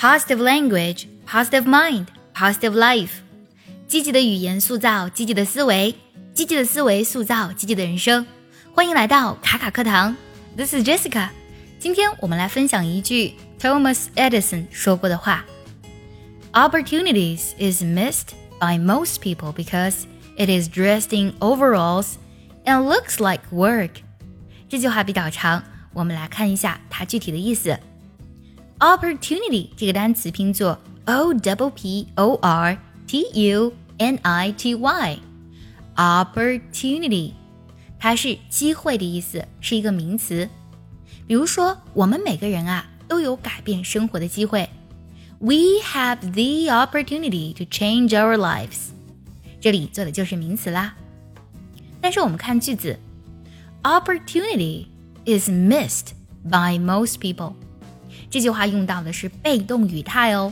positive language, positive mind, positive life。积极的语言塑造积极的思维，积极的思维塑造积极的人生。欢迎来到卡卡课堂，This is Jessica。今天我们来分享一句 Thomas Edison 说过的话：“Opportunities is missed by most people because it is dressed in overalls and looks like work。”这句话比较长，我们来看一下它具体的意思。 Opportunity 这个单词拼作 O W P O R T U N I T Y，Opportunity，它是机会的意思，是一个名词。比如说，我们每个人啊都有改变生活的机会。We have the opportunity to change our lives。这里做的就是名词啦。但是我们看句子。Opportunity is missed by most people。 这句话用到的是被动语态哦。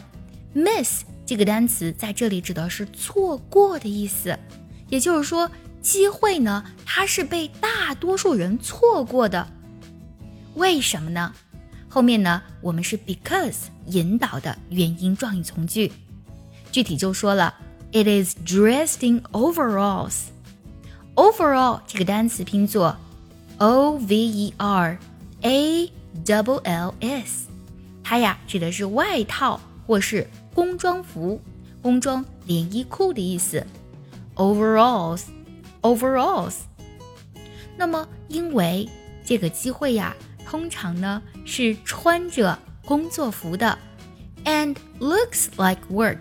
Miss 这个单词在这里指的是错过的意思，也就是说，机会呢，它是被大多数人错过的。为什么呢？后面呢，我们是 because 引导的原因状语从句，具体就说了，It is dressed in overalls。Overall 这个单词拼作。O V E R A double L S，它呀指的是外套或是工装服、工装连衣裤的意思。Overalls，overalls。那么因为这个机会呀，通常呢是穿着工作服的，and looks like work，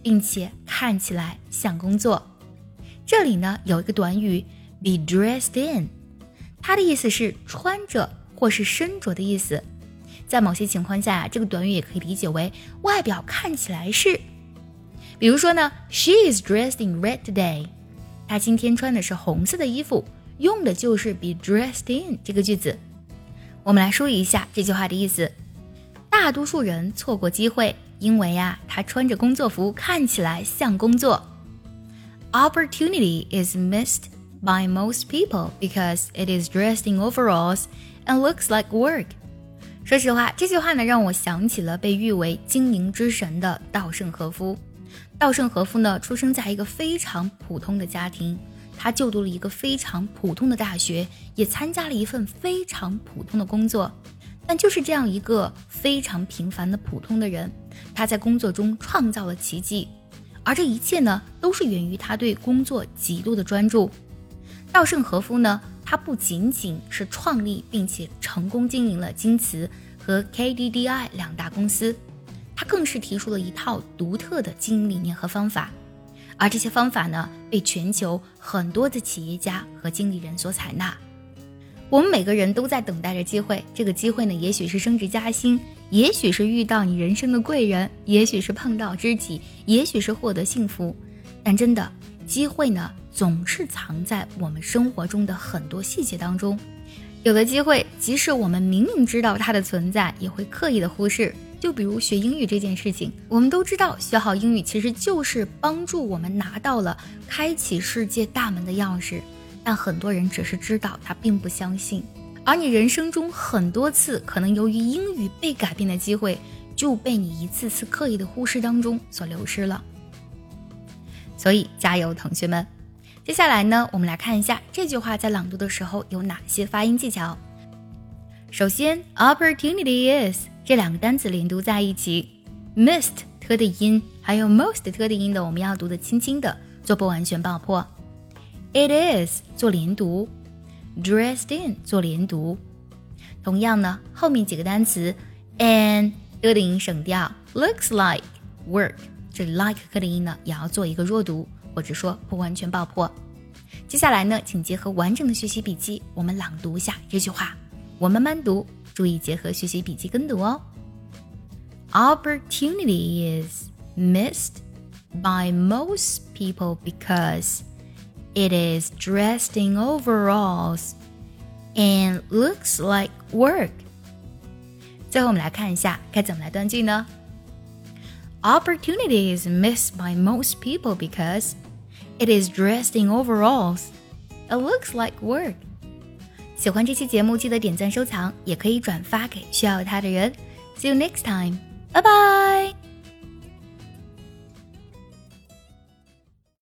并且看起来像工作。这里呢有一个短语 be dressed in。它的意思是穿着或是身着的意思，在某些情况下，这个短语也可以理解为外表看起来是。比如说呢，She is dressed in red today。她今天穿的是红色的衣服，用的就是 be dressed in 这个句子。我们来梳理一下这句话的意思：大多数人错过机会，因为呀，她穿着工作服看起来像工作。Opportunity is missed. by most people because it is dressed in overalls and looks like work。 说实话，这句话呢让我想起了被誉为经营之神的稻盛和夫。稻盛和夫呢出生在一个非常普通的家庭，他就读了一个非常普通的大学，也参加了一份非常普通的工作。但就是这样一个非常平凡的普通的人，他在工作中创造了奇迹，而这一切呢都是源于他对工作极度的专注。稻盛和夫呢，他不仅仅是创立并且成功经营了京瓷和 KDDI 两大公司，他更是提出了一套独特的经营理念和方法，而这些方法呢，被全球很多的企业家和经理人所采纳。我们每个人都在等待着机会，这个机会呢，也许是升职加薪，也许是遇到你人生的贵人，也许是碰到知己，也许是获得幸福，但真的。机会呢，总是藏在我们生活中的很多细节当中。有的机会，即使我们明明知道它的存在，也会刻意的忽视。就比如学英语这件事情，我们都知道学好英语其实就是帮助我们拿到了开启世界大门的钥匙，但很多人只是知道，他并不相信。而你人生中很多次可能由于英语被改变的机会，就被你一次次刻意的忽视当中所流失了。所以加油，同学们！接下来呢，我们来看一下这句话在朗读的时候有哪些发音技巧。首先，opportunity is 这两个单词连读在一起，missed 特的音还有 most 特的音的，我们要读的轻轻的，做不完全爆破。It is 做连读，dressed in 做连读。同样呢，后面几个单词，and 的音省掉，looks like work。这 like 克的音呢，也要做一个弱读，或者说不完全爆破。接下来呢，请结合完整的学习笔记，我们朗读一下这句话。我慢慢读，注意结合学习笔记跟读哦。Opportunity is missed by most people because it is dressed in overalls and looks like work。最后我们来看一下该怎么来断句呢 ？Opportunity is missed by most people because it is dressed in overalls. It looks like work. 喜欢这期节目，记得点赞收藏，也可以转发给需要它的人。See you next time. Bye bye.